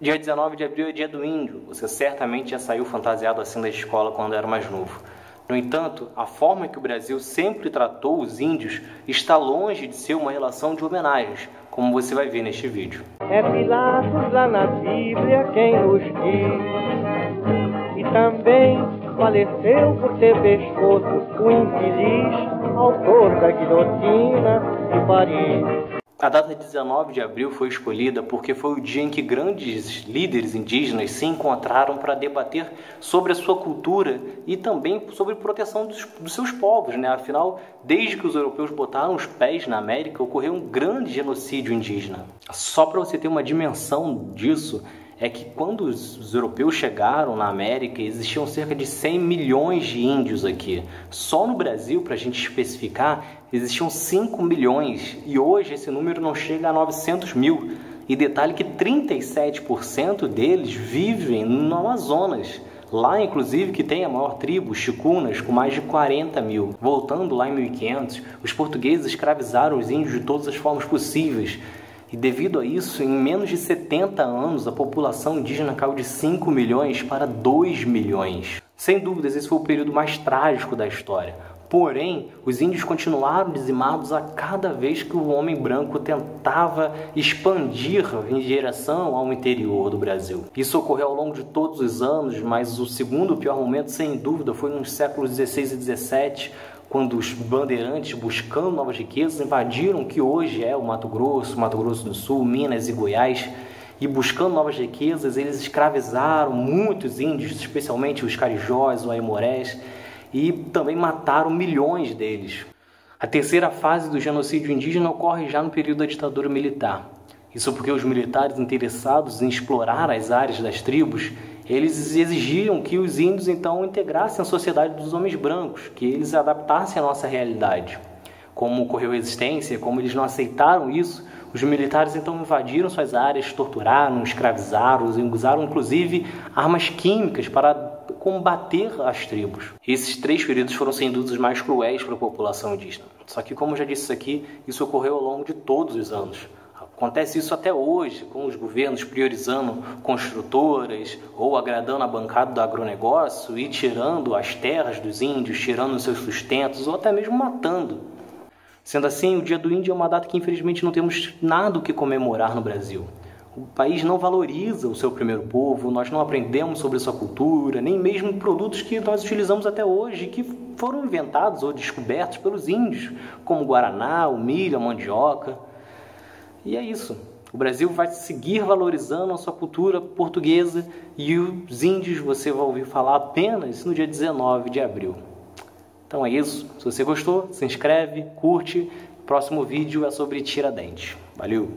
Dia 19 de abril é dia do índio. Você certamente já saiu fantasiado assim da escola quando era mais novo. No entanto, a forma que o Brasil sempre tratou os índios está longe de ser uma relação de homenagens, como você vai ver neste vídeo. É Pilatos lá na Bíblia quem nos diz, e também faleceu por ter pescoço o infeliz autor da guilhotina de Paris. A data 19 de abril foi escolhida porque foi o dia em que grandes líderes indígenas se encontraram para debater sobre a sua cultura e também sobre proteção dos, dos, seus povos. Né? Afinal, desde que os europeus botaram os pés na América, ocorreu um grande genocídio indígena. Só para você ter uma dimensão disso, é que quando os, europeus chegaram na América, existiam cerca de 100 milhões de índios aqui. Só no Brasil, para a gente especificar, existiam 5 milhões e hoje esse número não chega a 900 mil. E detalhe que 37% deles vivem no Amazonas. Lá, inclusive, que tem a maior tribo, Chicunas, com mais de 40 mil. Voltando lá em 1500, os portugueses escravizaram os índios de todas as formas possíveis. E devido a isso, em menos de 70 anos, a população indígena caiu de 5 milhões para 2 milhões. Sem dúvidas, esse foi o período mais trágico da história. Porém, os índios continuaram dizimados a cada vez que o homem branco tentava expandir em direção ao interior do Brasil. Isso ocorreu ao longo de todos os anos, mas o segundo pior momento, sem dúvida, foi nos séculos 16 e 17, quando os bandeirantes, buscando novas riquezas, invadiram o que hoje é o Mato Grosso, Mato Grosso do Sul, Minas e Goiás. E buscando novas riquezas, eles escravizaram muitos índios, especialmente os carijós, os aimorés, e também mataram milhões deles. A terceira fase do genocídio indígena ocorre já no período da ditadura militar. Isso porque os militares interessados em explorar as áreas das tribos eles exigiam que os índios então integrassem a sociedade dos homens brancos, que eles adaptassem à nossa realidade. Como ocorreu a resistência, como eles não aceitaram isso, os militares então invadiram suas áreas, torturaram, escravizaram, usaram inclusive armas químicas para combater as tribos. Esses três períodos foram sem dúvida os mais cruéis para a população indígena. Só que, como já disse aqui, isso ocorreu ao longo de todos os anos. Acontece isso até hoje, com os governos priorizando construtoras ou agradando a bancada do agronegócio e tirando as terras dos índios, tirando seus sustentos ou até mesmo matando. Sendo assim, o Dia do Índio é uma data que infelizmente não temos nada o que comemorar no Brasil. O país não valoriza o seu primeiro povo, nós não aprendemos sobre sua cultura, nem mesmo produtos que nós utilizamos até hoje, que foram inventados ou descobertos pelos índios, como o guaraná, o milho, a mandioca. E é isso. O Brasil vai seguir valorizando a sua cultura portuguesa e os índios você vai ouvir falar apenas no dia 19 de abril. Então é isso. Se você gostou, se inscreve, curte. Próximo vídeo é sobre Tiradentes. Valeu!